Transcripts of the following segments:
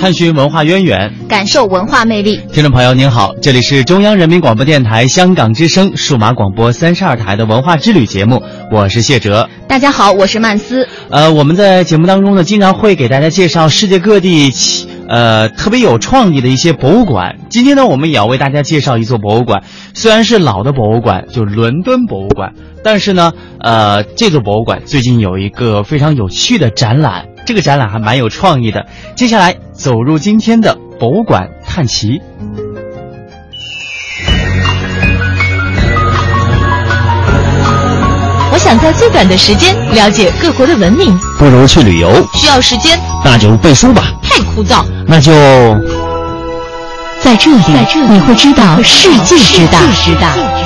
探寻文化渊源，感受文化魅力。听众朋友您好，这里是中央人民广播电台香港之声数码广播三十二台的文化之旅节目，我是谢哲。大家好，我是曼斯。呃，我们在节目当中呢，经常会给大家介绍世界各地，呃，特别有创意的一些博物馆。今天呢，我们也要为大家介绍一座博物馆，虽然是老的博物馆，就伦敦博物馆，但是呢，呃，这座博物馆最近有一个非常有趣的展览。这个展览还蛮有创意的。接下来走入今天的博物馆探奇。我想在最短的时间了解各国的文明，不如去旅游。需要时间，那就背书吧。太枯燥，那就在这里，你会知道世界之大。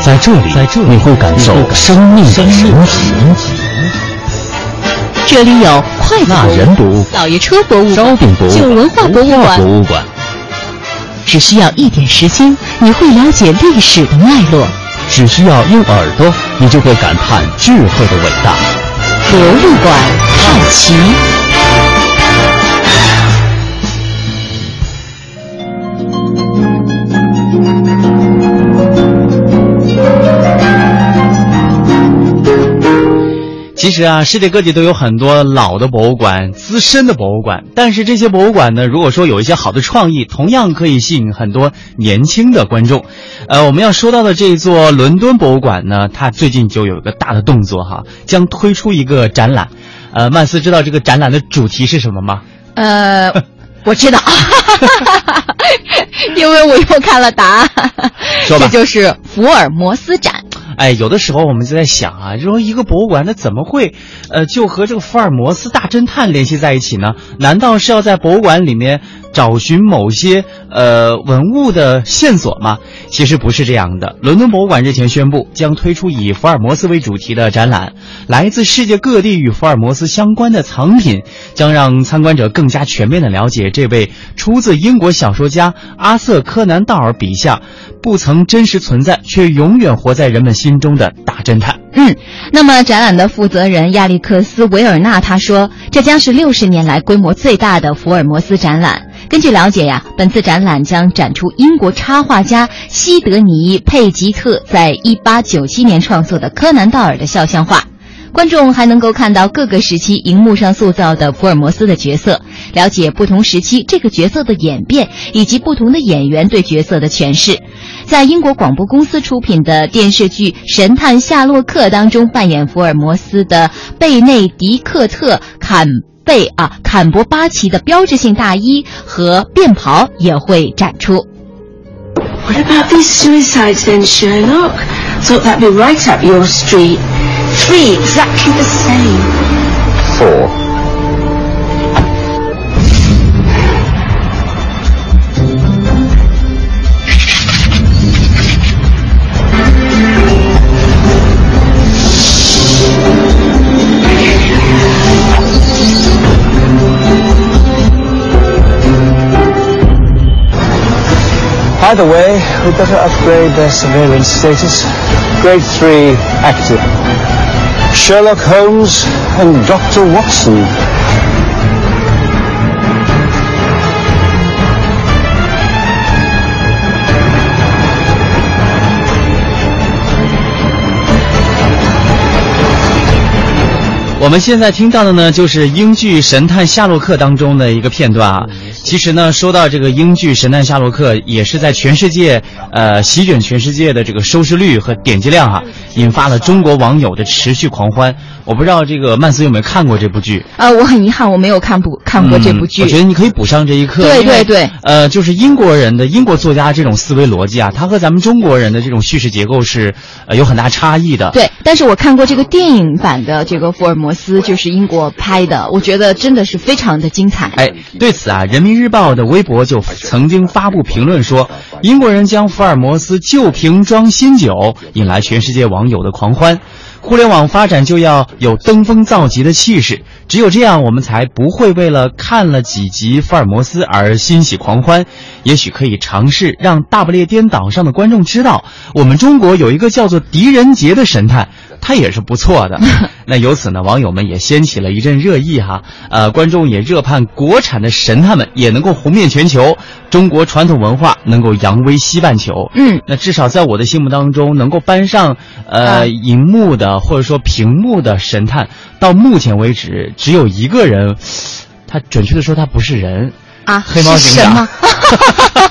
在这里，在这里，你会感受生命的神奇。这里有快乐人读老爷车博物馆、旧文化博物馆。只需要一点时间，你会了解历史的脉络；只需要用耳朵，你就会感叹智慧的伟大。博物馆好奇。实啊，世界各地都有很多老的博物馆、资深的博物馆。但是这些博物馆呢，如果说有一些好的创意，同样可以吸引很多年轻的观众。呃，我们要说到的这座伦敦博物馆呢，它最近就有一个大的动作哈，将推出一个展览。呃，曼斯知道这个展览的主题是什么吗？呃，我知道，因为我又看了答案。这就是福尔摩斯展。哎，有的时候我们就在想啊，就说一个博物馆，它怎么会，呃，就和这个福尔摩斯大侦探联系在一起呢？难道是要在博物馆里面找寻某些呃文物的线索吗？其实不是这样的。伦敦博物馆日前宣布，将推出以福尔摩斯为主题的展览，来自世界各地与福尔摩斯相关的藏品，将让参观者更加全面的了解这位出自英国小说家阿瑟·柯南·道尔笔下。不曾真实存在，却永远活在人们心中的大侦探。嗯，那么展览的负责人亚历克斯·维尔纳他说：“这将是六十年来规模最大的福尔摩斯展览。根据了解呀，本次展览将展出英国插画家西德尼·佩吉特在一八九七年创作的柯南·道尔的肖像画。”观众还能够看到各个时期荧幕上塑造的福尔摩斯的角色，了解不同时期这个角色的演变，以及不同的演员对角色的诠释。在英国广播公司出品的电视剧《神探夏洛克》当中，扮演福尔摩斯的贝内迪克特·坎贝啊坎伯巴奇的标志性大衣和便袍也会展出。What about these suicides then, Sherlock? Thought that'd be right up your street. Three exactly the same. Four. By the way, we better upgrade their surveillance status. Grade 3 active. Sherlock Holmes and Dr. Watson. 我们现在听到的呢，就是英剧《神探夏洛克》当中的一个片段啊。其实呢，说到这个英剧《神探夏洛克》，也是在全世界，呃，席卷全世界的这个收视率和点击量哈、引发了中国网友的持续狂欢。我不知道这个曼斯有没有看过这部剧？呃，我很遗憾，我没有看不看过这部剧。嗯我觉得你可以补上这一课。对对对呃，就是英国人的英国作家这种思维逻辑啊，他和咱们中国人的这种叙事结构是呃有很大差异的。对，但是我看过这个电影版的这个福尔摩斯，就是英国拍的，我觉得真的是非常的精彩。哎，对此啊，《人民日报》的微博就曾经发布评论说，英国人将福尔摩斯旧瓶装新酒，引来全世界网友的狂欢。互联网发展就要有登峰造极的气势，只有这样，我们才不会为了看了几集福尔摩斯而欣喜狂欢。也许可以尝试让大不列颠岛上的观众知道，我们中国有一个叫做狄仁杰的神探，他也是不错的。那由此呢，网友们也掀起了一阵热议哈，呃，观众也热盼国产的神探们也能够红遍全球，中国传统文化能够扬威西半球。嗯，那至少在我的心目当中，能够搬上呃啊荧幕的或者说屏幕的神探，到目前为止只有一个人，他准确的说他不是人。啊，黑猫警长？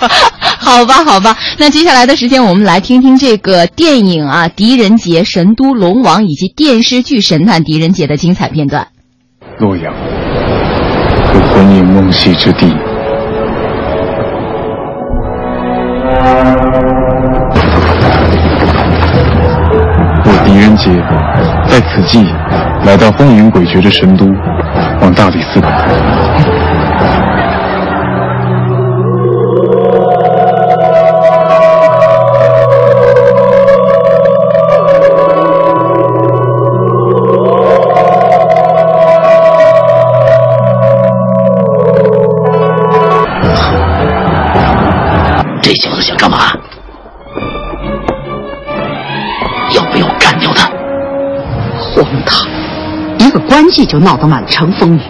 好吧，好吧，那接下来的时间，我们来听听这个电影啊《狄仁杰》《神都龙王》以及电视剧《神探狄仁杰》的精彩片段。洛阳，是魂萦梦系之地。我狄仁杰在此际来到风云诡谲的神都，往大理寺。这小子想干嘛？要不要干掉他？荒唐！一个官妓就闹得满城风雨。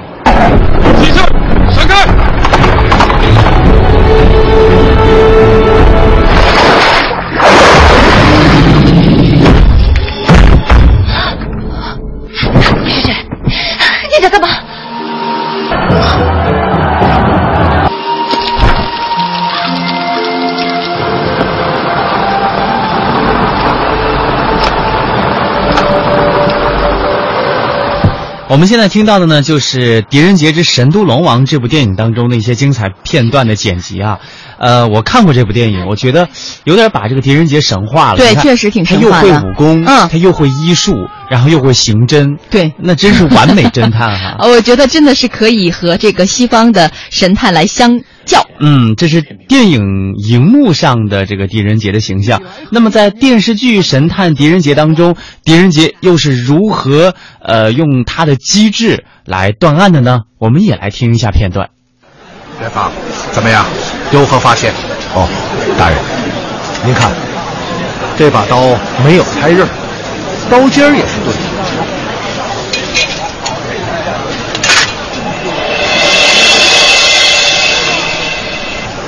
我们现在听到的呢，就是《狄仁杰之神都龙王》这部电影当中的一些精彩片段的剪辑啊。呃，我看过这部电影，我觉得有点把这个狄仁杰神化了。对确实挺他又会神化的武功，嗯他又会医术，然后又会刑侦，对那真是完美侦探哈。呃 我觉得真的是可以和这个西方的神探来相较。嗯，这是电影荧幕上的这个狄仁杰的形象。那么在电视剧《神探狄仁杰》当中，狄仁杰又是如何呃用他的机智来断案的呢？我们也来听一下片段。元芳，怎么样？有何发现？哦，大人，您看，这把刀没有开刃，刀尖儿也是钝。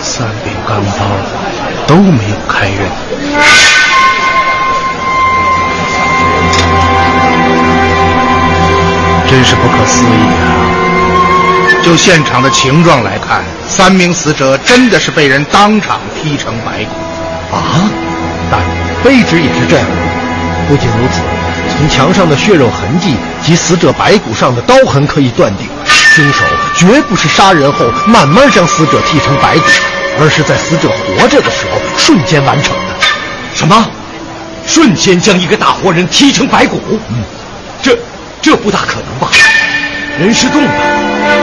三柄钢刀都没有开刃。真是不可思议啊！就现场的情状来看，三名死者真的是被人当场劈成白骨。啊，但，卑职也是这样。不仅如此，从墙上的血肉痕迹及死者白骨上的刀痕可以断定，凶手绝不是杀人后慢慢将死者剃成白骨，而是在死者活着的时候瞬间完成的。什么？瞬间将一个大活人踢成白骨？嗯，这这不大可能吧？人是动的，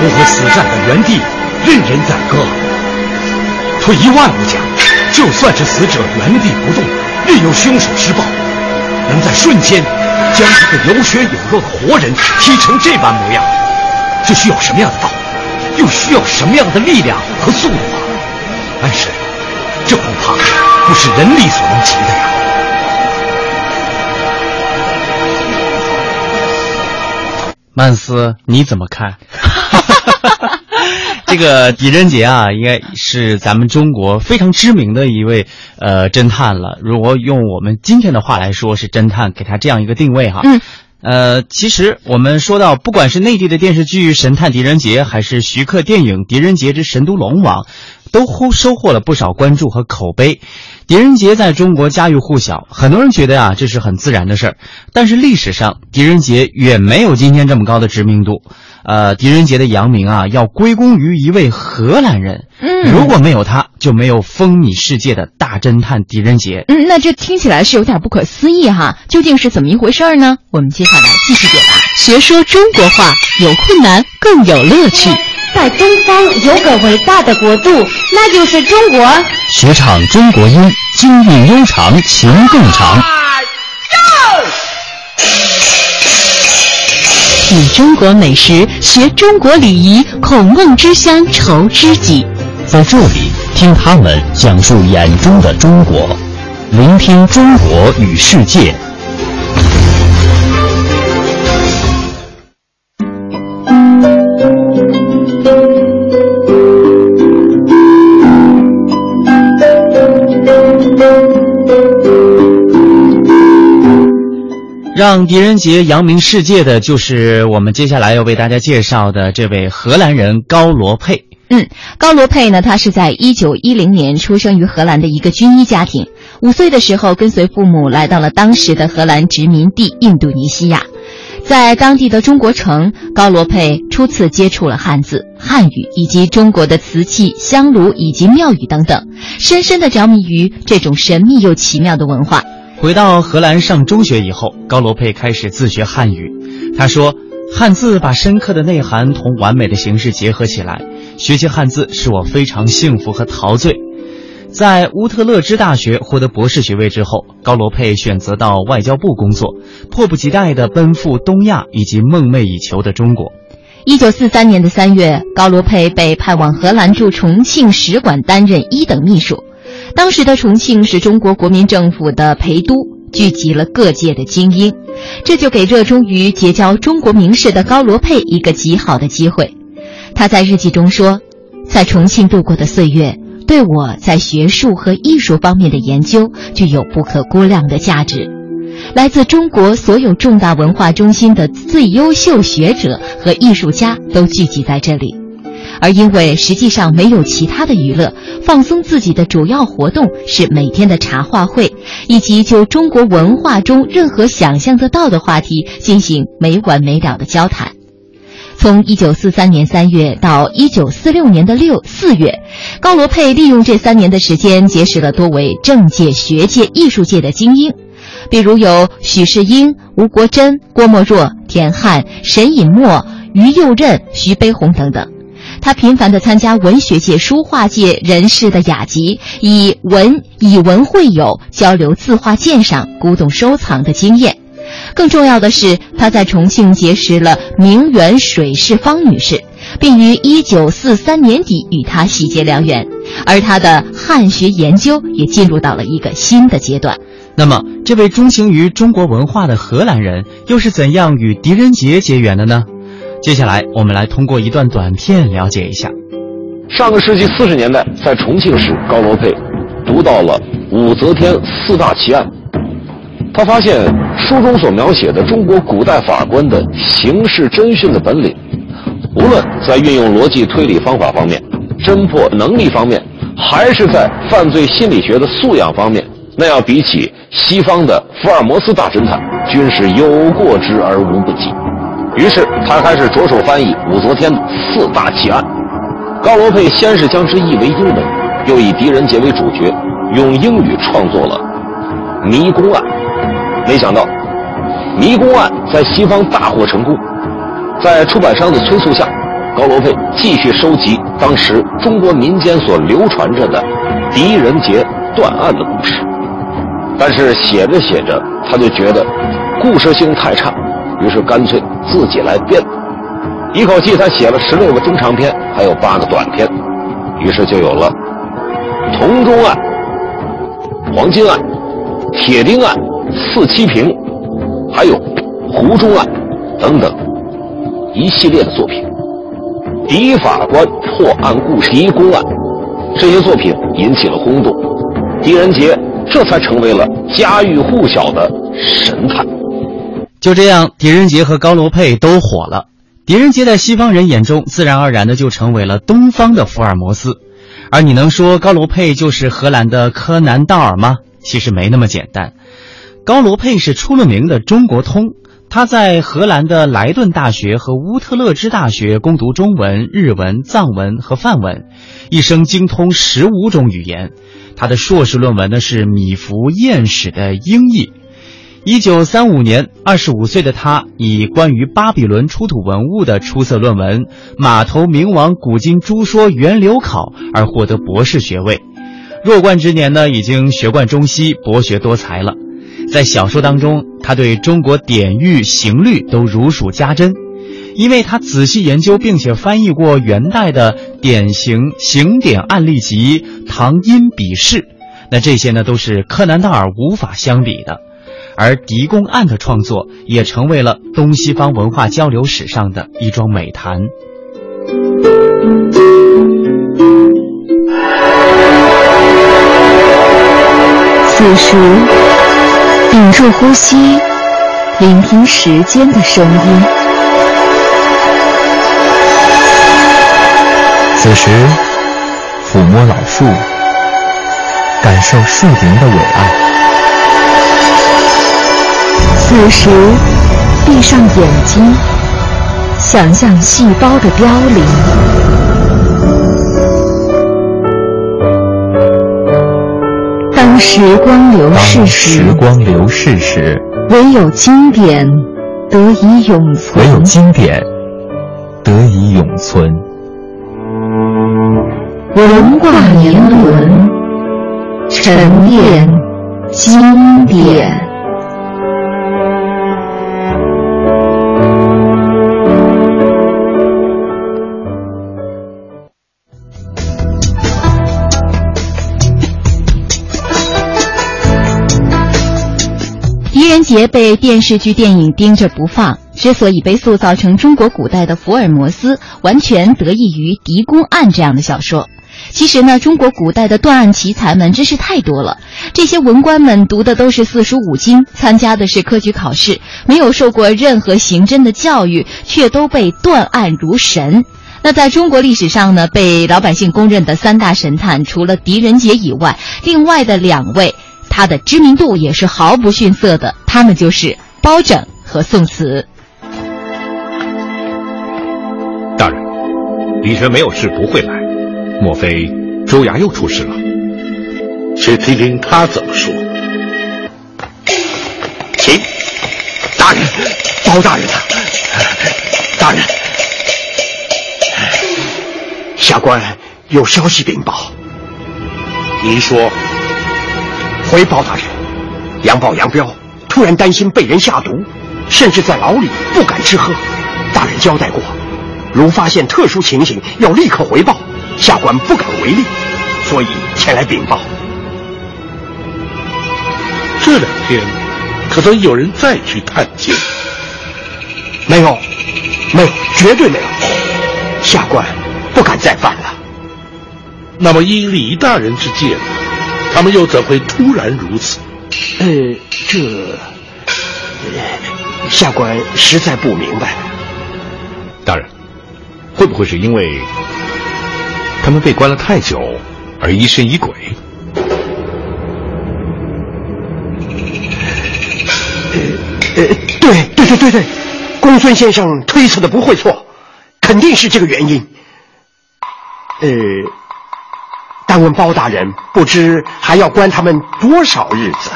不会死站在原地任人宰割。退一万步讲，就算是死者原地不动，任由凶手施暴，能在瞬间将一个有血有肉的活人踢成这般模样，这需要什么样的道？又需要什么样的力量和速度啊？但是，这恐怕不是人力所能及的呀。曼斯，你怎么看？这个狄仁杰啊，应该是咱们中国非常知名的一位呃侦探了。如果用我们今天的话来说，是侦探，给他这样一个定位哈。嗯。呃，其实我们说到，不管是内地的电视剧《神探狄仁杰》，还是徐克电影《狄仁杰之神都龙王》，都收收获了不少关注和口碑。狄仁杰在中国家喻户晓，很多人觉得啊，这是很自然的事儿。但是历史上，狄仁杰远没有今天这么高的知名度。呃，狄仁杰的扬名啊，要归功于一位荷兰人。嗯如果没有他，就没有风靡世界的大侦探狄仁杰。嗯，那这听起来是有点不可思议哈，究竟是怎么一回事儿呢？我们接下来继续解答。学说中国话，有困难更有乐趣。在东方有个伟大的国度，那就是中国。学唱中国音，京韵悠长，情更长。品中国美食，学中国礼仪，孔孟之乡愁知己。在这里，听他们讲述眼中的中国，聆听中国与世界。让狄仁杰扬名世界的，就是我们接下来要为大家介绍的这位荷兰人高罗佩。嗯，高罗佩呢，他是在一九一零年出生于荷兰的一个军医家庭。五岁的时候，跟随父母来到了当时的荷兰殖民地印度尼西亚。在当地的中国城，高罗佩初次接触了汉字、汉语以及中国的瓷器、香炉以及庙宇等等，深深地着迷于这种神秘又奇妙的文化。回到荷兰上中学以后，高罗佩开始自学汉语。他说：“汉字把深刻的内涵同完美的形式结合起来，学习汉字使我非常幸福和陶醉。”在乌特勒支大学获得博士学位之后，高罗佩选择到外交部工作，迫不及待地奔赴东亚以及梦寐以求的中国。一九四三年的三月，高罗佩被派往荷兰驻重庆使馆担任一等秘书。当时的重庆是中国国民政府的陪都，聚集了各界的精英，这就给热衷于结交中国名士的高罗佩一个极好的机会。他在日记中说，在重庆度过的岁月，对我在学术和艺术方面的研究具有不可估量的价值。来自中国所有重大文化中心的最优秀学者和艺术家都聚集在这里。而因为实际上没有其他的娱乐，放松自己的主要活动是每天的茶话会，以及就中国文化中任何想象得到的话题进行没完没了的交谈。从一九四三年三月到一九四六年的六四月，高罗佩利用这三年的时间，结识了多位政界、学界、艺术界的精英，比如有许世英、吴国桢、郭沫若、田汉、沈尹默、于右任、徐悲鸿等等。他频繁地参加文学界、书画界人士的雅集，以文以文会友，交流字画鉴赏、古董收藏的经验。更重要的是，他在重庆结识了名媛水氏方女士，并于1943年底与她喜结良缘，而他的汉学研究也进入到了一个新的阶段。那么，这位钟情于中国文化的荷兰人又是怎样与狄仁杰结缘的呢？接下来，我们来通过一段短片了解一下。上个世纪四十年代，在重庆市，高罗佩读到了武则天四大奇案。他发现书中所描写的中国古代法官的刑事侦讯的本领，无论在运用逻辑推理方法方面、侦破能力方面，还是在犯罪心理学的素养方面，那要比起西方的福尔摩斯大侦探，均是有过之而无不及。于是他开始着手翻译武则天的四大奇案。高罗佩先是将之译为英文，又以狄仁杰为主角，用英语创作了《迷宫案》。没想到，《迷宫案》在西方大获成功。在出版商的催促下，高罗佩继续收集当时中国民间所流传着的狄仁杰断案的故事。但是写着写着，他就觉得故事性太差。于是干脆自己来编，一口气他写了十六个中长篇，还有八个短篇，于是就有了铜钟案、黄金案、铁钉案、四七平，还有湖中案等等一系列的作品。狄法官破案故事、一公案这些作品引起了轰动，狄仁杰这才成为了家喻户晓的神探。就这样，狄仁杰和高罗佩都火了。狄仁杰在西方人眼中，自然而然的就成为了东方的福尔摩斯，而你能说高罗佩就是荷兰的柯南道尔吗？其实没那么简单。高罗佩是出了名的中国通，他在荷兰的莱顿大学和乌特勒支大学攻读中文、日文、藏文和梵文，一生精通十五种语言。他的硕士论文呢是米芾砚史的英译。一九三五年，二十五岁的他以关于巴比伦出土文物的出色论文《马头明王古今诸说源流考》而获得博士学位。弱冠之年呢，已经学贯中西，博学多才了。在小说当中，他对中国典狱刑律都如数家珍，因为他仔细研究并且翻译过元代的典型刑典案例集《唐音笔释》，那这些呢都是柯南道尔无法相比的。而狄公案的创作也成为了东西方文化交流史上的一桩美谈。此时，屏住呼吸，聆听时间的声音。此时，抚摸老树，感受树林的伟岸。此时，闭上眼睛，想象细胞的凋零。当时光流逝时，时光流逝时，唯有经典得以永存。唯有经典得以永存。文化年轮，沉淀经典。杰被电视剧、电影盯着不放，之所以被塑造成中国古代的福尔摩斯，完全得益于《狄公案》这样的小说。其实呢，中国古代的断案奇才们真是太多了。这些文官们读的都是四书五经，参加的是科举考试，没有受过任何刑侦的教育，却都被断案如神。那在中国历史上呢，被老百姓公认的三大神探，除了狄仁杰以外，另外的两位。他的知名度也是毫不逊色的，他们就是包拯和宋慈。大人，李全没有事不会来，莫非周衙又出事了？且听听他怎么说。请，大人，包大人，大人，下官有消息禀报。您说。回包大人，杨豹杨彪突然担心被人下毒，甚至在牢里不敢吃喝。大人交代过，如发现特殊情形，要立刻回报。下官不敢违令，所以前来禀报。这两天可曾有人再去探监？没有，没有，绝对没有。下官不敢再犯了。那么依李大人之见？他们又怎会突然如此？呃，这下官实在不明白。大人，会不会是因为他们被关了太久而疑神疑鬼？呃，对对对对对，公孙先生推测的不会错，肯定是这个原因。呃。但问包大人，不知还要关他们多少日子？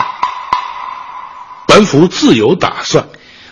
本府自有打算。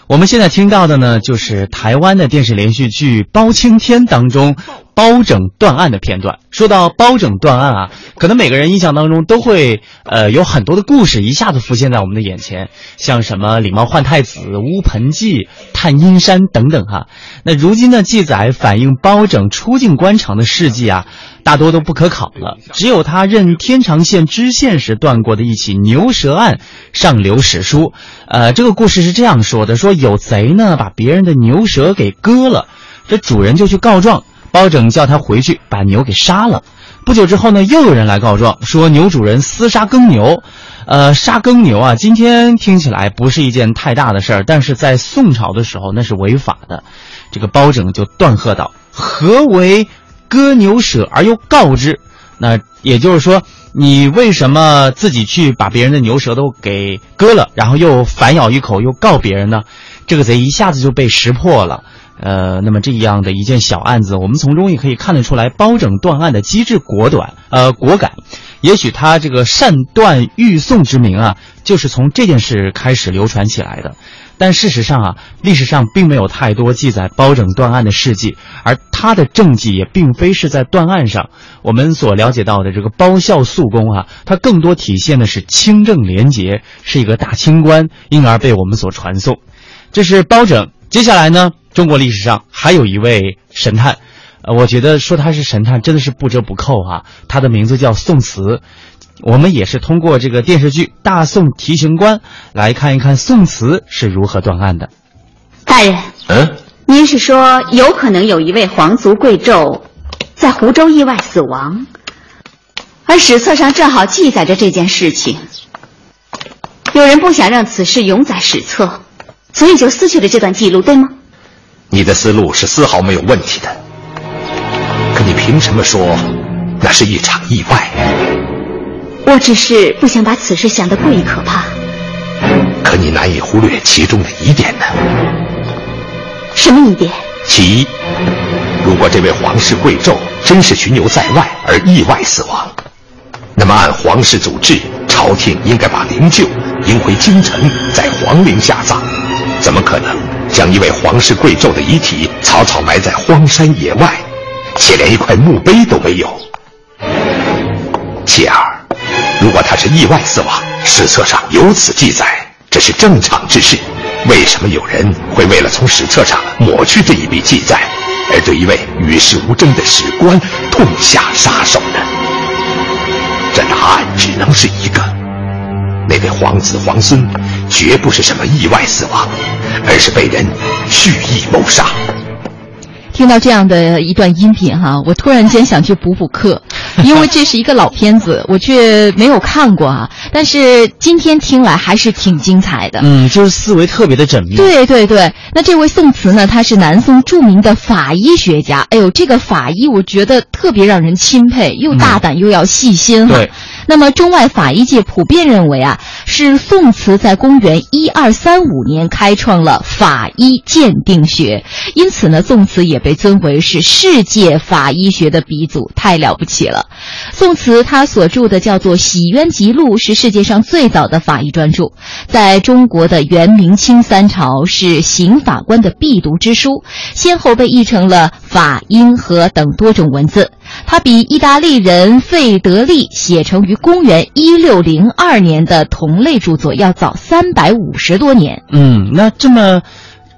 我们现在听到的呢，就是台湾的电视连续剧《包青天》当中。包拯断案的片段。说到包拯断案啊，可能每个人印象当中都会呃有很多的故事一下子浮现在我们的眼前，像什么李茂换太子、乌盆记、探阴山等等哈。那如今的记载反映包拯出境官场的事迹啊，大多都不可考了。只有他任天长县知县时断过的一起牛舌案上留史书。呃，这个故事是这样说的：说有贼呢把别人的牛舌给割了，这主人就去告状。包拯叫他回去把牛给杀了。不久之后呢，又有人来告状说牛主人私杀耕牛。呃，杀耕牛啊，今天听起来不是一件太大的事儿，但是在宋朝的时候那是违法的。这个包拯就断喝道：“何为割牛舍而又告之？”那也就是说，你为什么自己去把别人的牛舌头给割了，然后又反咬一口，又告别人呢？这个贼一下子就被识破了。呃，那么这样的一件小案子，我们从中也可以看得出来，包拯断案的机智果断，呃，果敢。也许他这个善断欲送之名啊，就是从这件事开始流传起来的。但事实上啊，历史上并没有太多记载包拯断案的事迹，而他的政绩也并非是在断案上。我们所了解到的这个包孝肃公啊，他更多体现的是清正廉洁，是一个大清官，因而被我们所传颂。这是包拯。接下来呢，中国历史上还有一位神探，呃，我觉得说他是神探真的是不折不扣啊。他的名字叫宋慈。我们也是通过这个电视剧《大宋提刑官》来看一看宋慈是如何断案的。大人，嗯，您是说有可能有一位皇族贵胄在湖州意外死亡，而史册上正好记载着这件事情。有人不想让此事永载史册，所以就撕去了这段记录，对吗？你的思路是丝毫没有问题的，可你凭什么说那是一场意外？我只是不想把此事想得过于可怕。可你难以忽略其中的疑点呢？什么疑点？其一，如果这位皇室贵胄真是巡游在外而意外死亡，那么按皇室祖制，朝廷应该把灵柩迎回京城，在皇陵下葬。怎么可能将一位皇室贵胄的遗体草草埋在荒山野外，且连一块墓碑都没有？其二。如果他是意外死亡，史册上有此记载，这是正常之事。为什么有人会为了从史册上抹去这一笔记载，而对一位与世无争的史官痛下杀手呢？这答案只能是一个：那位皇子皇孙绝不是什么意外死亡，而是被人蓄意谋杀。听到这样的一段音频哈，我突然间想去补补课，因为这是一个老片子，我却没有看过啊。但是今天听来还是挺精彩的。嗯，就是思维特别的缜密。对对对，那这位宋慈呢，他是南宋著名的法医学家。哎呦，这个法医我觉得特别让人钦佩，又大胆又要细心哈。对。那么中外法医界普遍认为啊，是宋慈在公元一二三五年开创了法医鉴定学，因此呢，宋慈也被尊为是世界法医学的鼻祖，太了不起了。宋慈他所著的叫做《洗冤集录》，是世界上最早的法医专著，在中国的元、明、清三朝是刑法官的必读之书，先后被译成了法、英、和等多种文字。他比意大利人费德利写成于公元一六零二年的同类著作要早三百五十多年。嗯，那这么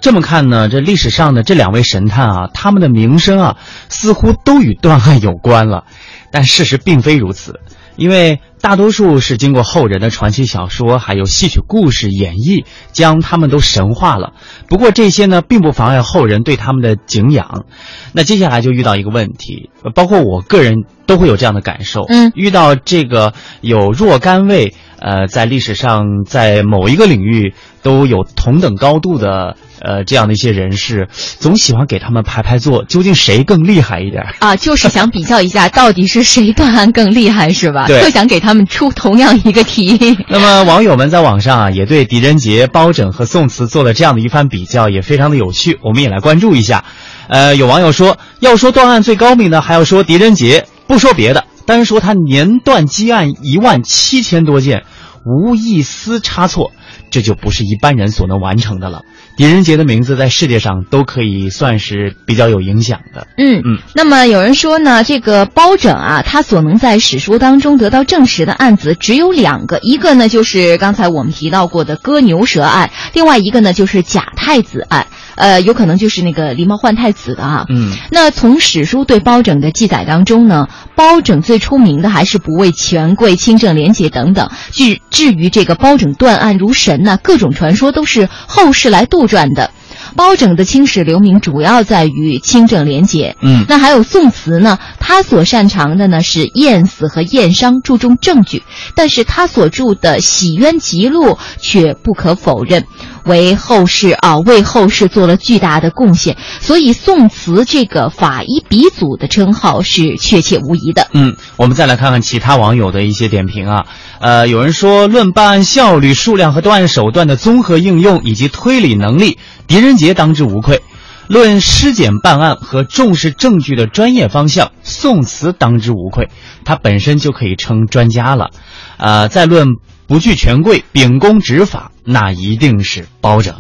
这么看呢？这历史上的这两位神探啊，他们的名声啊，似乎都与断案有关了，但事实并非如此。因为大多数是经过后人的传奇小说还有戏曲故事演绎，将他们都神化了。不过这些呢，并不妨碍后人对他们的敬仰。那接下来就遇到一个问题，包括我个人都会有这样的感受。嗯，遇到这个有若干位呃，在历史上在某一个领域都有同等高度的。呃，这样的一些人士，总喜欢给他们排排坐，究竟谁更厉害一点啊？就是想比较一下，到底是谁断案更厉害，是吧？对，就想给他们出同样一个题。那么，网友们在网上啊，也对狄仁杰、包拯和宋慈做了这样的一番比较，也非常的有趣。我们也来关注一下。呃，有网友说，要说断案最高明的，还要说狄仁杰，不说别的，单说他年断积案一万七千多件，无一丝差错，这就不是一般人所能完成的了。狄仁杰的名字在世界上都可以算是比较有影响的。嗯嗯。那么有人说呢，这个包拯啊，他所能在史书当中得到证实的案子只有两个，一个呢就是刚才我们提到过的割牛舌案，另外一个呢就是假太子案。呃，有可能就是那个狸猫换太子的啊。嗯。那从史书对包拯的记载当中呢，包拯最出名的还是不畏权贵、清正廉洁等等。至至于这个包拯断案如神呢，各种传说都是后世来杜。撰的，包拯的青史留名主要在于清正廉洁。嗯，那还有宋慈呢，他所擅长的呢是验死和验伤，注重证据，但是他所著的《洗冤集录》却不可否认。为后世啊，为后世做了巨大的贡献，所以宋慈这个法医鼻祖的称号是确切无疑的。嗯，我们再来看看其他网友的一些点评啊。呃，有人说，论办案效率、数量和断案手段的综合应用以及推理能力，狄仁杰当之无愧；论尸检办案和重视证据的专业方向，宋慈当之无愧，他本身就可以称专家了。呃，再论不惧权贵、秉公执法，那一定是包拯。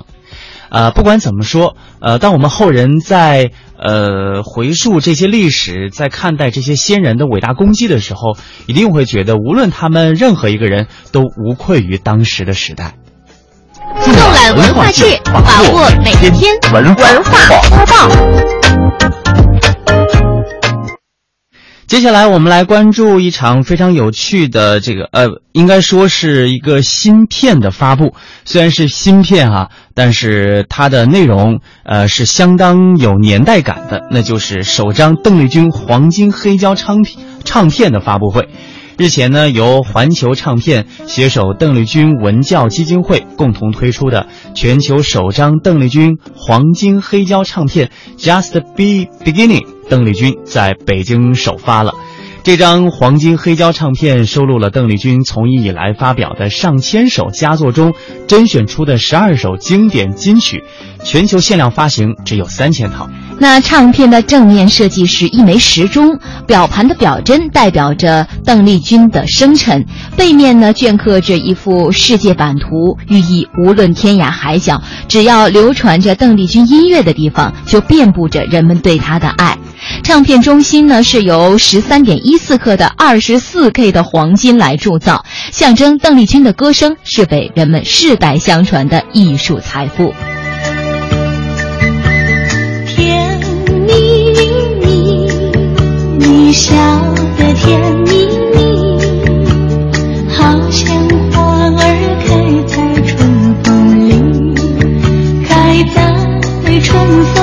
呃，不管怎么说，呃，当我们后人在呃回溯这些历史，在看待这些先人的伟大功绩的时候，一定会觉得，无论他们任何一个人都无愧于当时的时代。纵览文化界，把握每一天文化播报。接下来我们来关注一场非常有趣的这个呃，应该说是一个芯片的发布。虽然是芯片哈、但是它的内容呃是相当有年代感的，那就是首张邓丽君黄金黑胶唱片唱片的发布会。日前呢，由环球唱片携手邓丽君文教基金会共同推出的全球首张邓丽君黄金黑胶唱片《Just Be Beginning》，邓丽君在北京首发了。这张黄金黑胶唱片收录了邓丽君从艺以来发表的上千首佳作中甄选出的十二首经典金曲，全球限量发行只有三千套。那唱片的正面设计是一枚时钟，表盘的表针代表着邓丽君的生辰，背面呢镌刻着一幅世界版图，寓意无论天涯海角，只要流传着邓丽君音乐的地方，就遍布着人们对她的爱。唱片中心呢是由十三点一四克的二十四 K 的黄金来铸造，象征邓丽君的歌声是被人们世代相传的艺术财富。甜蜜蜜，你笑得甜蜜蜜，好像花儿开在春风里，开在春风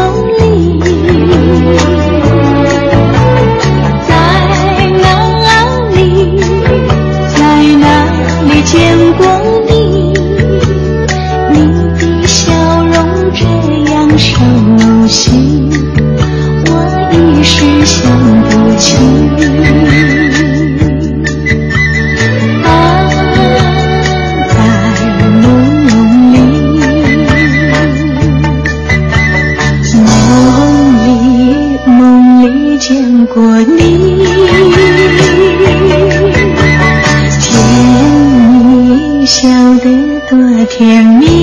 甜蜜。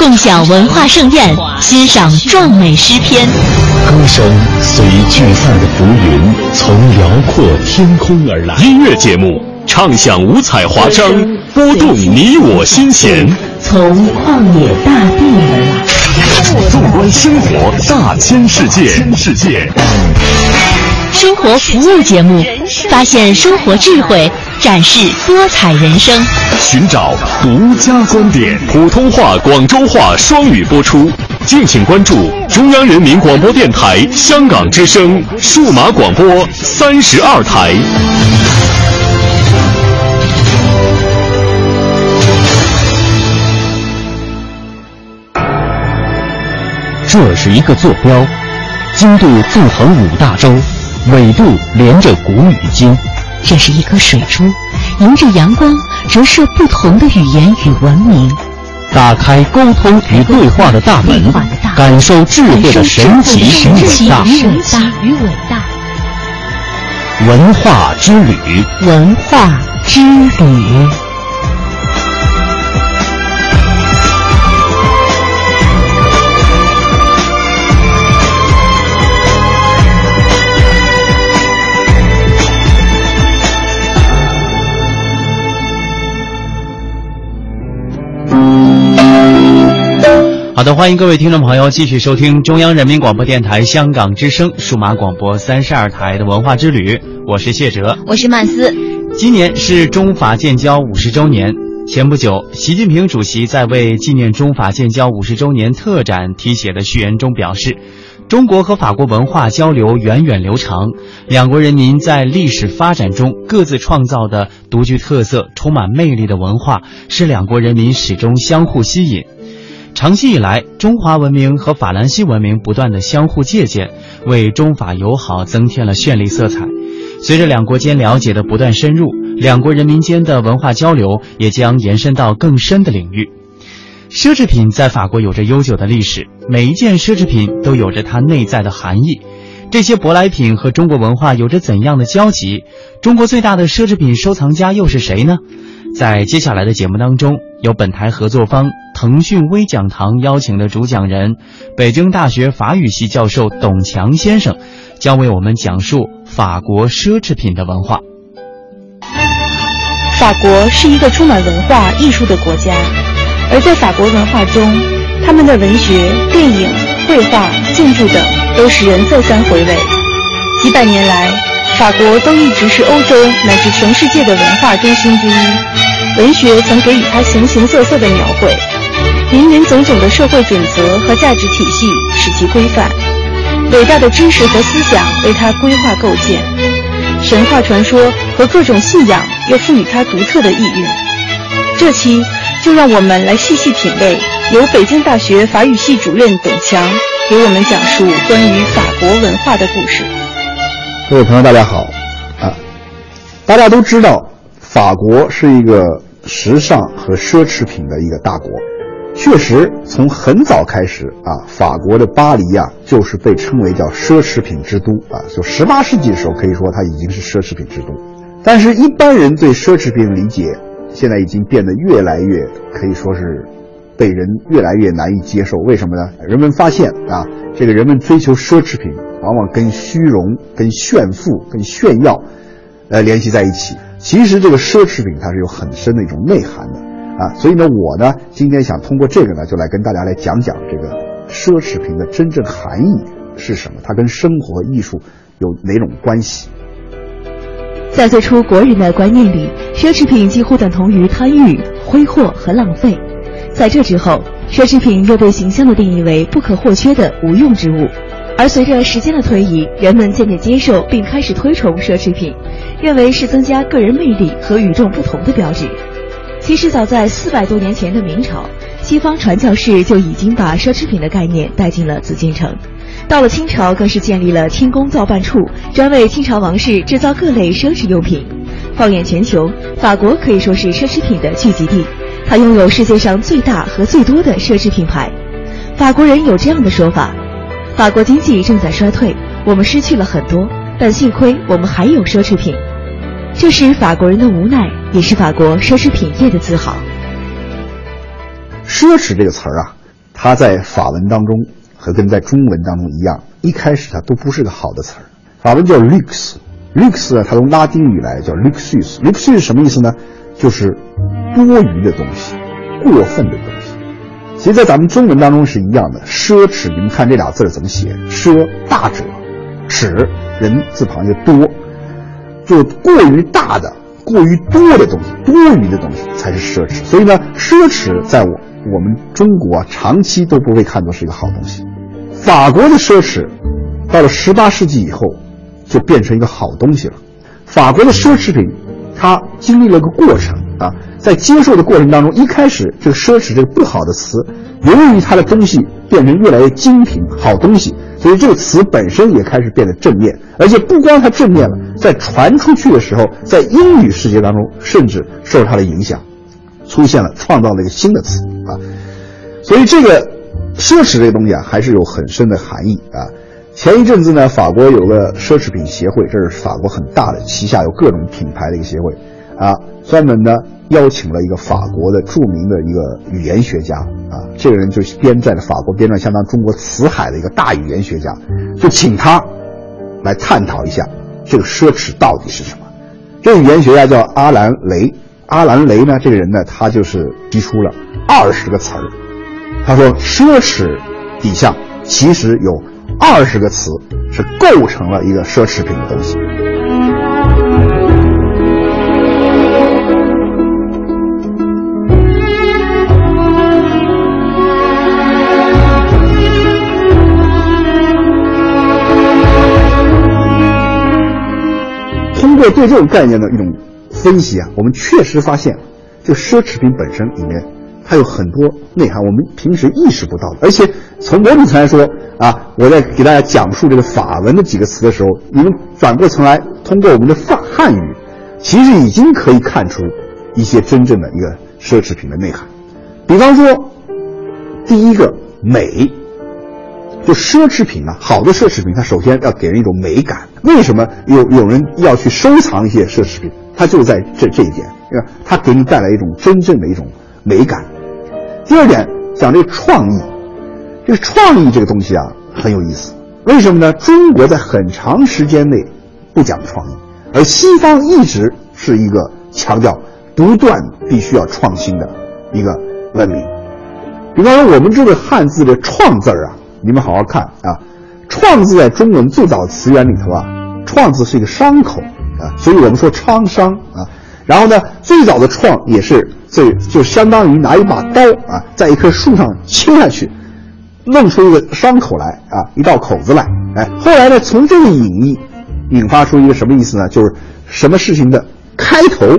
共享文化盛宴，欣赏壮美诗篇。歌声随聚散的浮云，从辽阔天空而来。音乐节目唱响五彩华章，拨动你我心弦。从旷野大地而来。纵观生活大千世界。世界。生活服务节目，发现生活智慧，展示多彩人生，寻找独家观点。普通话、广州话双语播出，敬请关注中央人民广播电台香港之声数码广播三十二台。这是一个坐标，经度纵横五大洲。纬度连着古与今，这是一颗水珠，迎着阳光折射不同的语言与文明，打开沟通与对话的大门，感受智慧的神奇与伟大。文化之旅，文化之旅。好的，欢迎各位听众朋友继续收听中央人民广播电台香港之声数码广播三十二台的文化之旅，我是谢哲，我是曼斯。今年是中法建交五十周年，前不久，习近平主席在为纪念中法建交五十周年特展题写的序言中表示，中国和法国文化交流源远流长，两国人民在历史发展中各自创造的独具特色、充满魅力的文化，是两国人民始终相互吸引。长期以来，中华文明和法兰西文明不断的相互借鉴，为中法友好增添了绚丽色彩。随着两国间了解的不断深入，两国人民间的文化交流也将延伸到更深的领域。奢侈品在法国有着悠久的历史，每一件奢侈品都有着它内在的含义。这些舶来品和中国文化有着怎样的交集？中国最大的奢侈品收藏家又是谁呢？在接下来的节目当中，由本台合作方腾讯微讲堂邀请的主讲人，北京大学法语系教授董强先生，将为我们讲述法国奢侈品的文化。法国是一个充满文化艺术的国家，而在法国文化中，他们的文学、电影、绘画、建筑等都使人再三回味。几百年来。法国都一直是欧洲乃至全世界的文化中心之一，文学曾给予他形形色色的描绘，林林总总的社会准则和价值体系使其规范，伟大的知识和思想为他规划构建，神话传说和各种信仰又赋予他独特的意蕴。这期就让我们来细细品味，由北京大学法语系主任董强给我们讲述关于法国文化的故事。各位朋友，大家好，啊，大家都知道，法国是一个时尚和奢侈品的一个大国。确实，从很早开始啊，法国的巴黎啊，就是被称为叫奢侈品之都啊。就十八世纪的时候，可以说它已经是奢侈品之都。但是，一般人对奢侈品的理解，现在已经变得越来越可以说是被人越来越难以接受。为什么呢？人们发现啊，这个人们追求奢侈品。往往跟虚荣、跟炫富、跟炫耀，呃，联系在一起。其实这个奢侈品它是有很深的一种内涵的啊。所以呢，我呢今天想通过这个呢，就来跟大家来讲讲这个奢侈品的真正含义是什么，它跟生活艺术有哪种关系。在最初国人的观念里，奢侈品几乎等同于贪欲、挥霍和浪费。在这之后，奢侈品又被形象地定义为不可或缺的无用之物。而随着时间的推移，人们渐渐接受并开始推崇奢侈品，认为是增加个人魅力和与众不同的标志。其实，早在四百多年前的明朝，西方传教士就已经把奢侈品的概念带进了紫禁城。到了清朝，更是建立了清宫造办处，专为清朝王室制造各类奢侈用品。放眼全球，法国可以说是奢侈品的聚集地，它拥有世界上最大和最多的奢侈品牌。法国人有这样的说法。法国经济正在衰退，我们失去了很多，但幸亏我们还有奢侈品，这是法国人的无奈，也是法国奢侈品业的自豪。奢侈这个词儿啊，它在法文当中和跟在中文当中一样，一开始它都不是个好的词儿。法文叫 lux，lux 呢，它从拉丁语来叫 luxus，luxus 什么意思呢？就是多余的东西，过分的东西。其实，在咱们中文当中是一样的，奢侈。你们看这俩字怎么写？奢大者，侈人字旁就多，就过于大的、过于多的东西，多余的东西才是奢侈。所以呢，奢侈在我我们中国长期都不被看作是一个好东西。法国的奢侈，到了十八世纪以后，就变成一个好东西了。法国的奢侈品，它经历了个过程。啊，在接受的过程当中，一开始这个奢侈这个不好的词，由于它的东西变成越来越精品好东西，所以这个词本身也开始变得正面，而且不光它正面了，在传出去的时候，在英语世界当中，甚至受它的影响，出现了创造了一个新的词啊，所以这个奢侈这个东西啊，还是有很深的含义啊。前一阵子呢，法国有个奢侈品协会，这是法国很大的，旗下有各种品牌的一个协会。啊，专门呢邀请了一个法国的著名的一个语言学家啊，这个人就是编在了法国编撰相当中国词海的一个大语言学家，就请他来探讨一下这个奢侈到底是什么。这个语言学家叫阿兰雷，阿兰雷呢这个人呢他就是提出了二十个词儿，他说奢侈底下其实有二十个词是构成了一个奢侈品的东西。通过对这种概念的一种分析啊，我们确实发现，就奢侈品本身里面它有很多内涵，我们平时意识不到的。而且从某种层来说啊，我在给大家讲述这个法文的几个词的时候，你们转过层来，通过我们的法汉语，其实已经可以看出一些真正的一个奢侈品的内涵。比方说，第一个美。就奢侈品啊，好的奢侈品，它首先要给人一种美感。为什么有有人要去收藏一些奢侈品？它就在这这一点，对吧它给你带来一种真正的一种美感。第二点讲这个创意，这个创意这个东西啊很有意思。为什么呢？中国在很长时间内不讲创意，而西方一直是一个强调不断必须要创新的一个文明。比方说，我们这个汉字的“创”字啊。你们好好看啊，“创”字在中文最早词源里头啊，“创”字是一个伤口啊，所以我们说创伤啊。然后呢，最早的“创”也是这就相当于拿一把刀啊，在一棵树上切下去，弄出一个伤口来啊，一道口子来。哎，后来呢，从这个隐喻引发出一个什么意思呢？就是什么事情的开头。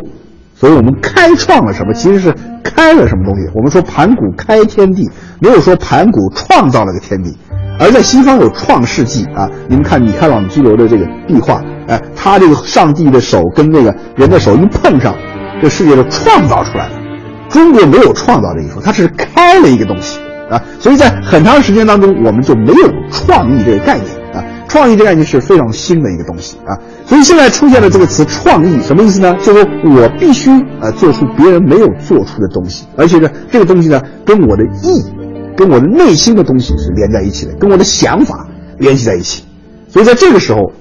所以我们开创了什么？其实是开了什么东西。我们说盘古开天地，没有说盘古创造了个天地。而在西方有创世纪啊，你们看米开朗基罗的这个壁画，哎，他这个上帝的手跟那个人的手一碰上，这世界就创造出来了。中国没有创造这一说，它是开了一个东西啊。所以在很长时间当中，我们就没有创意这个概念啊。创意这个概念是非常新的一个东西啊，所以现在出现了这个词“创意”，什么意思呢？就是我必须呃做出别人没有做出的东西，而且呢，这个东西呢跟我的意，跟我的内心的东西是连在一起的，跟我的想法联系在一起。所以在这个时候，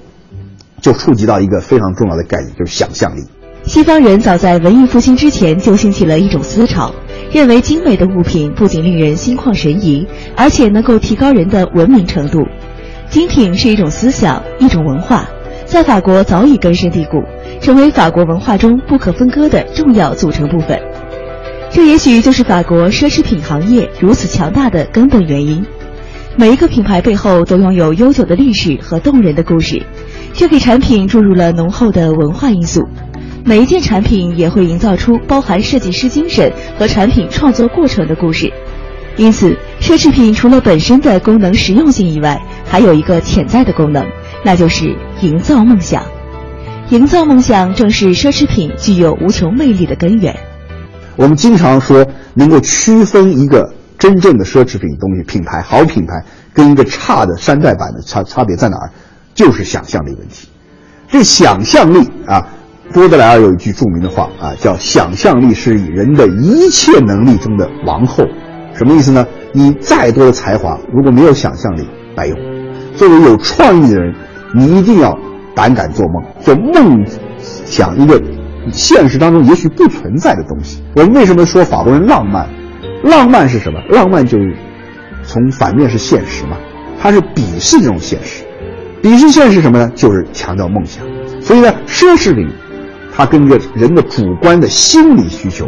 就触及到一个非常重要的概念，就是想象力。西方人早在文艺复兴之前就兴起了一种思潮，认为精美的物品不仅令人心旷神怡，而且能够提高人的文明程度。精品是一种思想，一种文化，在法国早已根深蒂固，成为法国文化中不可分割的重要组成部分。这也许就是法国奢侈品行业如此强大的根本原因。每一个品牌背后都拥有悠久的历史和动人的故事，却给产品注入了浓厚的文化因素。每一件产品也会营造出包含设计师精神和产品创作过程的故事。因此，奢侈品除了本身的功能实用性以外，还有一个潜在的功能，那就是营造梦想。营造梦想正是奢侈品具有无穷魅力的根源。我们经常说，能够区分一个真正的奢侈品东西品牌好品牌跟一个差的山寨版的差差别在哪儿？就是想象力问题。这想象力啊，波德莱尔有一句著名的话啊，叫“想象力是以人的一切能力中的王后”。什么意思呢？你再多的才华，如果没有想象力，白用。作为有创意的人，你一定要胆敢做梦，做梦想一个现实当中也许不存在的东西。我们为什么说法国人浪漫？浪漫是什么？浪漫就是从反面是现实嘛，他是鄙视这种现实。鄙视现实什么呢？就是强调梦想。所以呢，奢侈品它跟着人的主观的心理需求。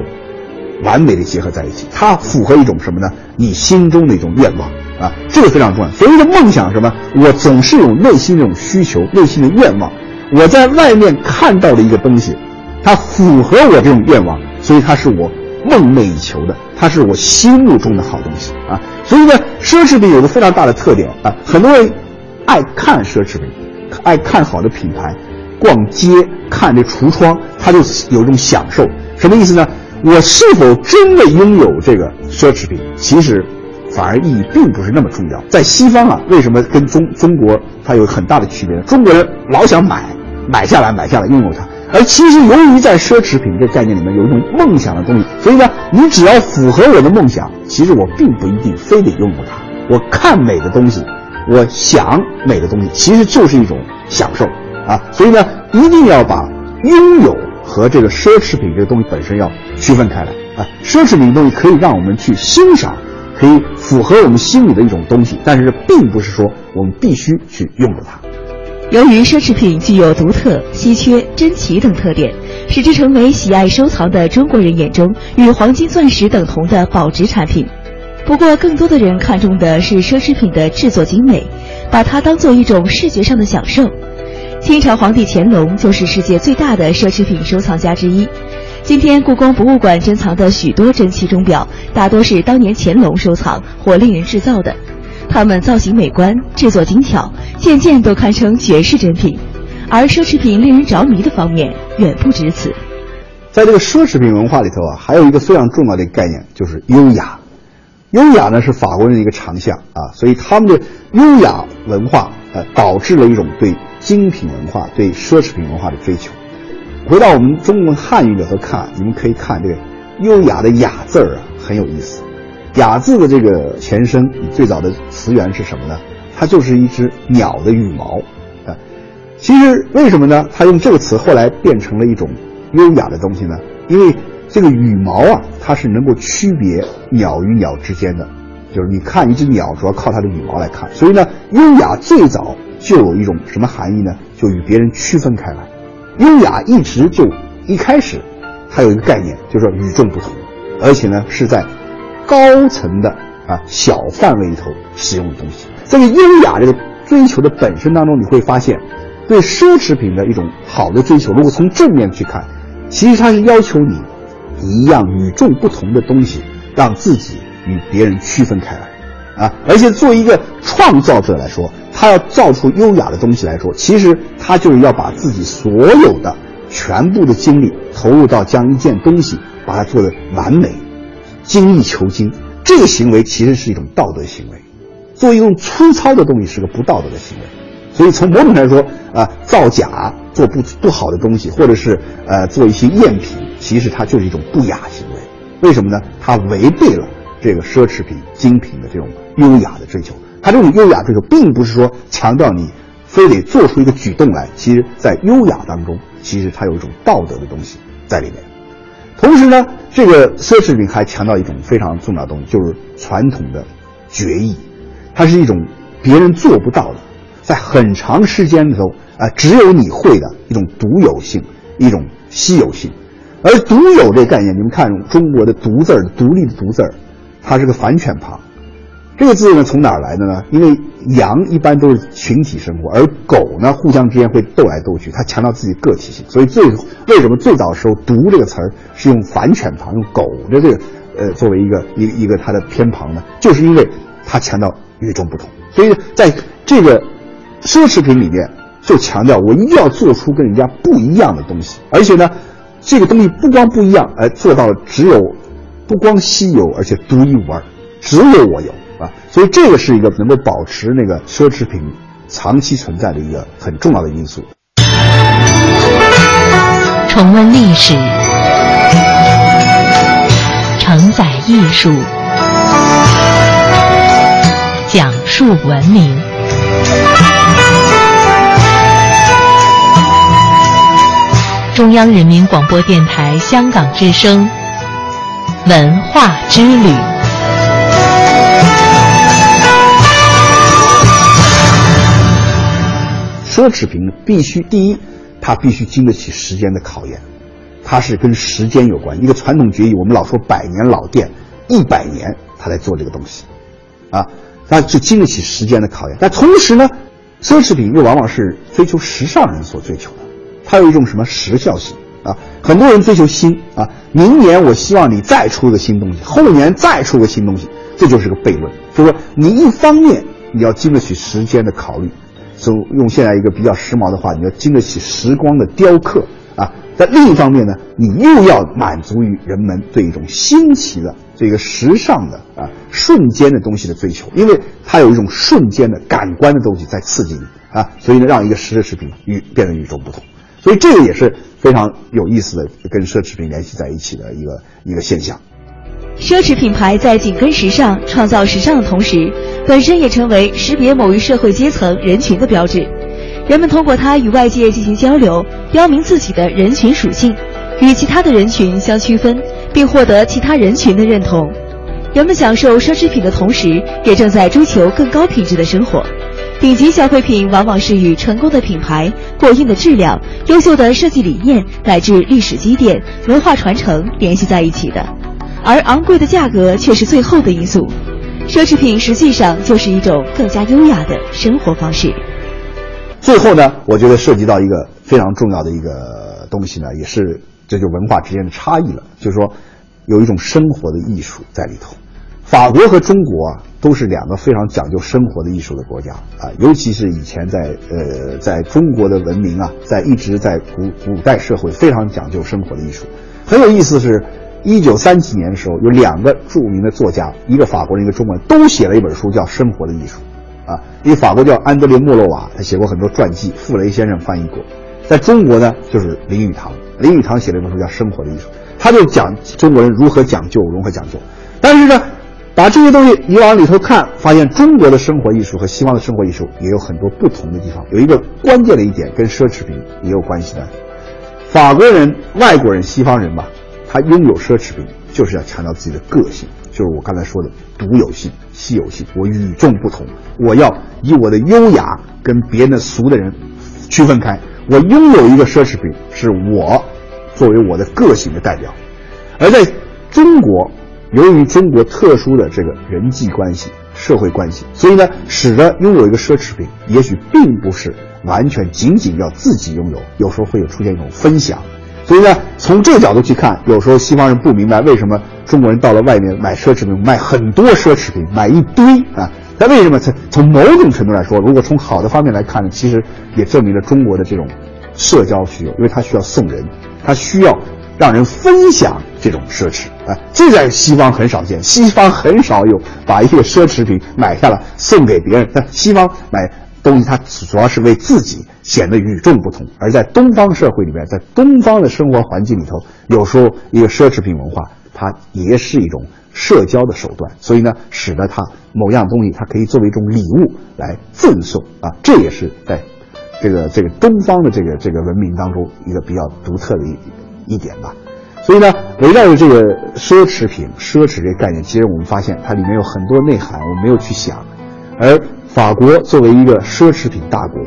完美的结合在一起，它符合一种什么呢？你心中的一种愿望啊，这个非常重要。所谓的梦想什么？我总是有内心这种需求，内心的愿望。我在外面看到的一个东西，它符合我这种愿望，所以它是我梦寐以求的，它是我心目中的好东西啊。所以呢，奢侈品有个非常大的特点啊，很多人爱看奢侈品，爱看好的品牌，逛街看这橱窗，他就有一种享受。什么意思呢？我是否真的拥有这个奢侈品？其实，反而意义并不是那么重要。在西方啊，为什么跟中中国它有很大的区别呢？中国人老想买，买下来，买下来，拥有它。而其实，由于在奢侈品这概念里面有一种梦想的东西，所以呢，你只要符合我的梦想，其实我并不一定非得拥有它。我看美的东西，我想美的东西，其实就是一种享受啊。所以呢，一定要把拥有。和这个奢侈品这个东西本身要区分开来啊，奢侈品的东西可以让我们去欣赏，可以符合我们心里的一种东西，但是并不是说我们必须去拥有它。由于奢侈品具有独特、稀缺、珍奇等特点，使之成为喜爱收藏的中国人眼中与黄金、钻石等同的保值产品。不过，更多的人看重的是奢侈品的制作精美，把它当做一种视觉上的享受。清朝皇帝乾隆就是世界最大的奢侈品收藏家之一。今天故宫博物馆珍藏的许多珍奇钟表，大多是当年乾隆收藏或令人制造的。它们造型美观，制作精巧，件件都堪称绝世珍品。而奢侈品令人着迷的方面远不止此。在这个奢侈品文化里头啊，还有一个非常重要的概念，就是优雅。优雅呢是法国人的一个长项啊，所以他们的优雅文化呃导致了一种对。精品文化对奢侈品文化的追求，回到我们中文汉语里头看，你们可以看这个“优雅”的“雅”字儿啊，很有意思。“雅”字的这个前身，最早的词源是什么呢？它就是一只鸟的羽毛啊。其实为什么呢？它用这个词后来变成了一种优雅的东西呢？因为这个羽毛啊，它是能够区别鸟与鸟之间的，就是你看一只鸟，主要靠它的羽毛来看。所以呢，优雅最早。就有一种什么含义呢？就与别人区分开来。优雅一直就一开始，它有一个概念，就是说与众不同，而且呢是在高层的啊小范围里头使用的东西。这个优雅这个追求的本身当中，你会发现，对奢侈品的一种好的追求。如果从正面去看，其实它是要求你一样与众不同的东西，让自己与别人区分开来啊。而且作为一个创造者来说。他要造出优雅的东西来说，其实他就是要把自己所有的全部的精力投入到将一件东西把它做的完美、精益求精。这个行为其实是一种道德行为，做一种粗糙的东西是个不道德的行为。所以从某种来说啊，造假、做不不好的东西，或者是呃做一些赝品，其实它就是一种不雅行为。为什么呢？它违背了这个奢侈品、精品的这种优雅的追求。它这种优雅追求，并不是说强调你非得做出一个举动来，其实，在优雅当中，其实它有一种道德的东西在里面。同时呢，这个奢侈品还强调一种非常重要的东西，就是传统的决议，它是一种别人做不到的，在很长时间里头啊、只有你会的一种独有性，一种稀有性。而独有这概念，你们看中国的“独”字，独立的“独”字，它是个反犬旁。这个字呢，从哪儿来的呢？因为羊一般都是群体生活，而狗呢，互相之间会斗来斗去，它强调自己个体性。所以最为什么最早的时候“独”这个词儿是用反犬旁，用狗的这个呃作为一个一一个它的偏旁呢？就是因为它强调与众不同。所以在这个奢侈品里面，就强调我一定要做出跟人家不一样的东西，而且呢，这个东西不光不一样，而做到了只有不光稀有，而且独一无二，只有我有啊。所以这个是一个能够保持那个奢侈品长期存在的一个很重要的因素。重温历史，承载艺术，讲述文明。中央人民广播电台香港之声，文化之旅。奢侈品必须第一，它必须经得起时间的考验，它是跟时间有关。一个传统决议，我们老说百年老店，一百年他来做这个东西，啊，它就经得起时间的考验。但同时呢，奢侈品又往往是追求时尚人所追求的，它有一种什么时效性啊？很多人追求新啊，明年我希望你再出个新东西，后年再出个新东西，这就是个悖论。就是说，你一方面你要经得起时间的考虑。就用现在一个比较时髦的话，你要经得起时光的雕刻啊。在另一方面呢，你又要满足于人们对一种新奇的、这个时尚的啊瞬间的东西的追求，因为它有一种瞬间的感官的东西在刺激你啊，所以呢，让一个奢侈品与变得与众不同。所以这个也是非常有意思的，跟奢侈品联系在一起的一个一个现象。奢侈品牌在紧跟时尚、创造时尚的同时，本身也成为识别某一社会阶层人群的标志。人们通过它与外界进行交流，标明自己的人群属性，与其他的人群相区分，并获得其他人群的认同。人们享受奢侈品的同时，也正在追求更高品质的生活。顶级消费品往往是与成功的品牌、过硬的质量、优秀的设计理念乃至历史积淀、文化传承联系在一起的。而昂贵的价格却是最后的因素。奢侈品实际上就是一种更加优雅的生活方式。最后呢，我觉得涉及到一个非常重要的一个东西呢，也是这就文化之间的差异了，就是说有一种生活的艺术在里头。法国和中国啊，都是两个非常讲究生活的艺术的国家啊，尤其是以前在呃在中国的文明啊，在一直在古古代社会非常讲究生活的艺术。很有意思是。一九三几年的时候，有两个著名的作家，一个法国人，一个中国人，都写了一本书，叫《生活的艺术》，啊，一个法国叫安德烈·莫洛瓦，他写过很多传记，傅雷先生翻译过，在中国呢，就是林语堂，林语堂写了一本书叫《生活的艺术》，他就讲中国人如何讲究，如何讲究。但是呢，把这些东西你往里头看，发现中国的生活艺术和西方的生活艺术也有很多不同的地方。有一个关键的一点跟奢侈品也有关系的，法国人、外国人、西方人吧。他拥有奢侈品，就是要强调自己的个性，就是我刚才说的独有性、稀有性。我与众不同，我要以我的优雅跟别人的俗的人区分开。我拥有一个奢侈品，是我作为我的个性的代表。而在中国，由于中国特殊的这个人际关系、社会关系，所以呢，使得拥有一个奢侈品，也许并不是完全仅仅要自己拥有，有时候会有出现一种分享。所以呢，从这个角度去看，有时候西方人不明白为什么中国人到了外面买奢侈品，买很多奢侈品，买一堆啊。但为什么？从从某种程度来说，如果从好的方面来看呢，其实也证明了中国的这种社交需求，因为他需要送人，他需要让人分享这种奢侈啊。这在西方很少见，西方很少有把一个奢侈品买下来送给别人。但西方买。东西它主要是为自己显得与众不同，而在东方社会里边，在东方的生活环境里头，有时候一个奢侈品文化，它也是一种社交的手段，所以呢，使得它某样东西它可以作为一种礼物来赠送啊，这也是在这个这个东方的这个这个文明当中一个比较独特的一一点吧。所以呢，围绕着这个奢侈品、奢侈这个概念，其实我们发现它里面有很多内涵，我们没有去想，而。法国作为一个奢侈品大国，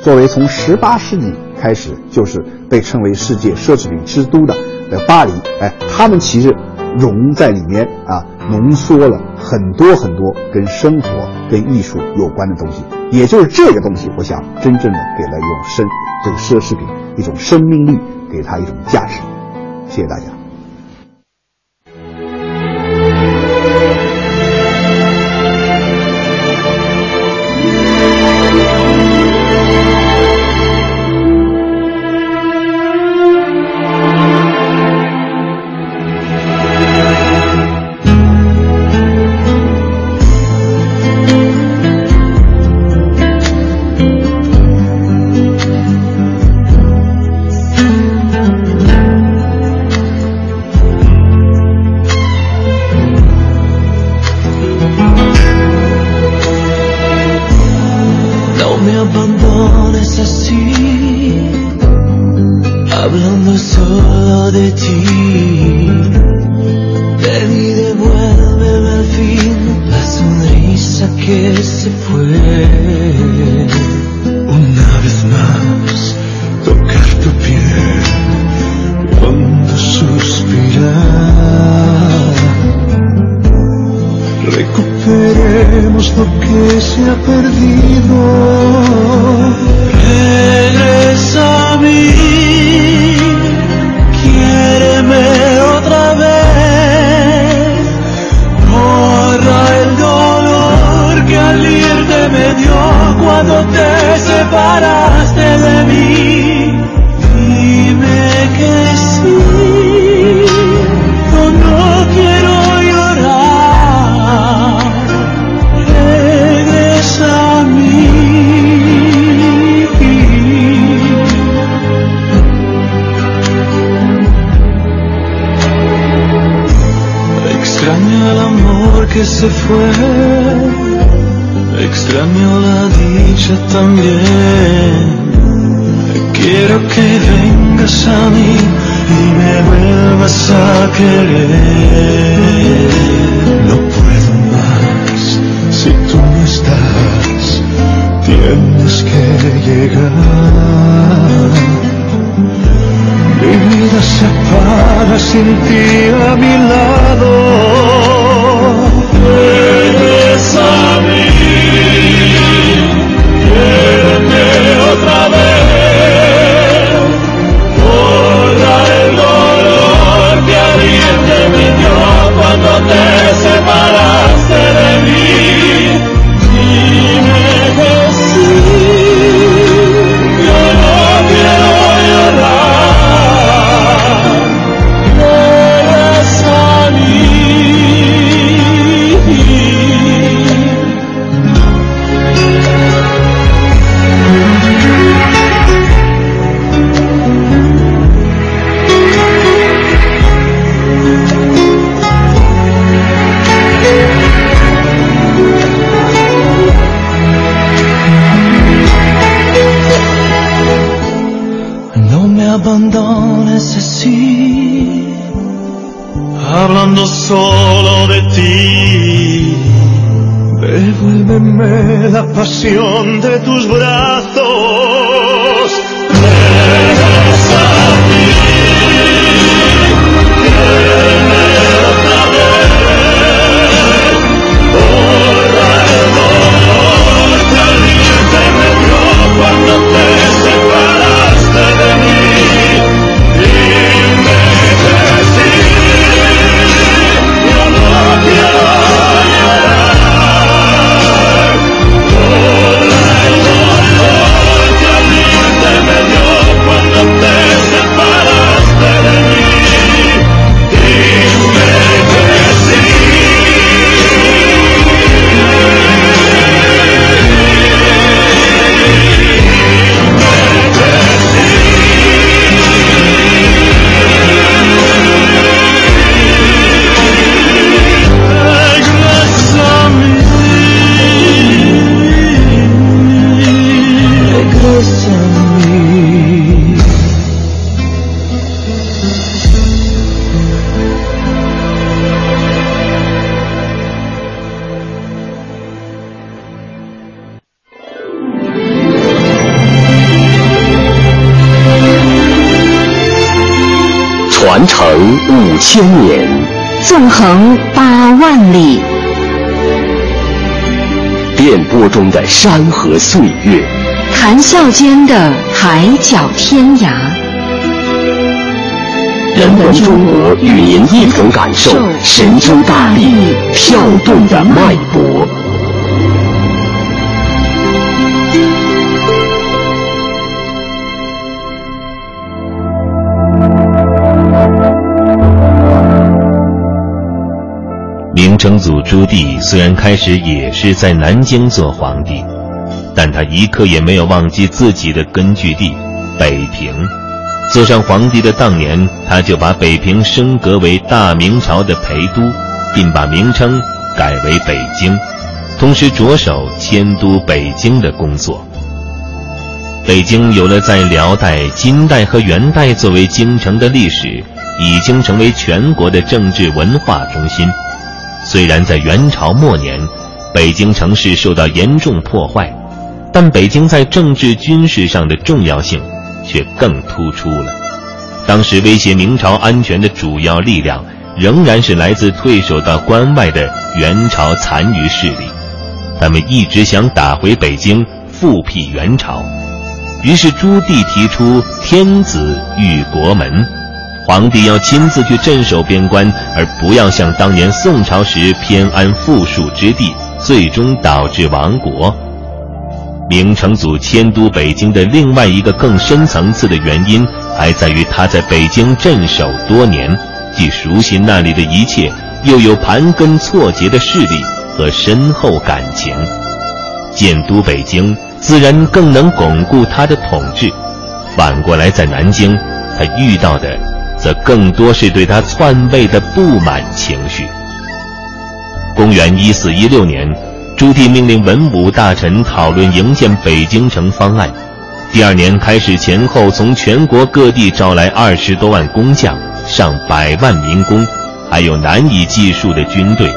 作为从十八世纪开始就是被称为世界奢侈品之都的的巴黎，哎，他们其实融在里面啊，浓缩了很多很多跟生活、跟艺术有关的东西。也就是这个东西，我想真正的给了永生这个奢侈品一种生命力，给它一种价值。谢谢大家。perdí. Que se fue, extraño la dicha también. Quiero que vengas a mí y me vuelvas a querer. No puedo más si tú no estás, tienes que llegar. Mi vida se apaga sin ti a mi lado. with this army. Solo de ti. Devuélveme la pasión de tus brazos. 的山河岁月，谈笑间的海角天涯。人文中国与您一同感受神州大地跳动的脉搏。成祖朱棣虽然开始也是在南京做皇帝，但他一刻也没有忘记自己的根据地北平。做上皇帝的当年，他就把北平升格为大明朝的陪都，并把名称改为北京，同时着手迁都北京的工作。北京有了在辽代、金代和元代作为京城的历史，已经成为全国的政治文化中心。虽然在元朝末年，北京城市受到严重破坏，但北京在政治军事上的重要性却更突出了。当时威胁明朝安全的主要力量，仍然是来自退守到关外的元朝残余势力，他们一直想打回北京，复辟元朝。于是朱棣提出“天子御国门”。皇帝要亲自去镇守边关，而不要像当年宋朝时偏安富庶之地，最终导致亡国。明成祖迁都北京的另外一个更深层次的原因，还在于他在北京镇守多年，既熟悉那里的一切，又有盘根错节的势力和深厚感情。建都北京，自然更能巩固他的统治。反过来，在南京，他遇到的。则更多是对他篡位的不满情绪。公元一四一六年，朱棣命令文武大臣讨论营建北京城方案。第二年开始，前后从全国各地招来二十多万工匠、上百万民工，还有难以计数的军队。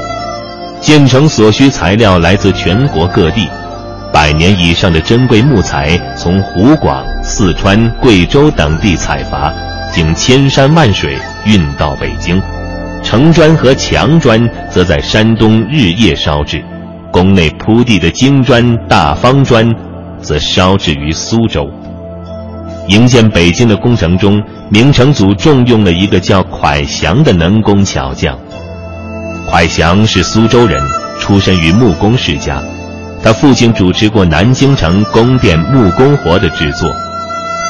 建成所需材料来自全国各地，百年以上的珍贵木材从湖广、四川、贵州等地采伐。经千山万水运到北京，城砖和墙砖则在山东日夜烧制，宫内铺地的精砖、大方砖则烧制于苏州。营建北京的工程中，明成祖重用了一个叫蒯祥的能工巧匠。蒯祥是苏州人，出身于木工世家，他父亲主持过南京城宫殿木工活的制作。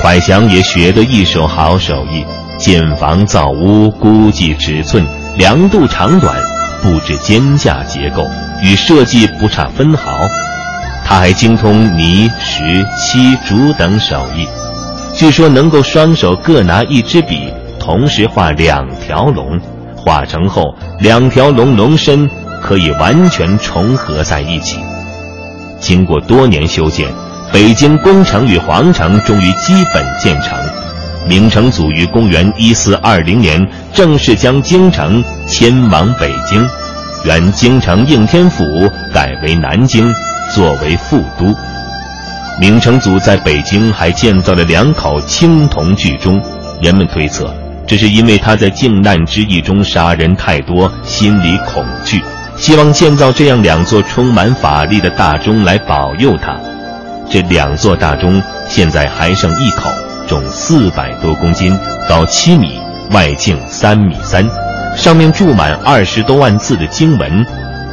蒯祥也学得一手好手艺，建房造屋、估计尺寸、量度长短、布置间架结构与设计不差分毫。他还精通泥、石、漆、竹等手艺，据说能够双手各拿一支笔，同时画两条龙。画成后，两条龙龙身可以完全重合在一起。经过多年修建。北京宫城与皇城终于基本建成，明成祖于公元一四二零年正式将京城迁往北京，原京城应天府改为南京，作为副都。明成祖在北京还建造了两口青铜巨钟，人们推测这是因为他在靖难之役中杀人太多，心里恐惧，希望建造这样两座充满法力的大钟来保佑他。这两座大钟现在还剩一口，重四百多公斤，高七米，外径三米三，上面注满二十多万字的经文，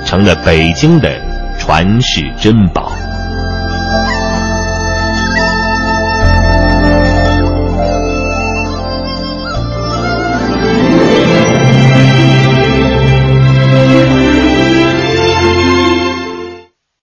成了北京的传世珍宝。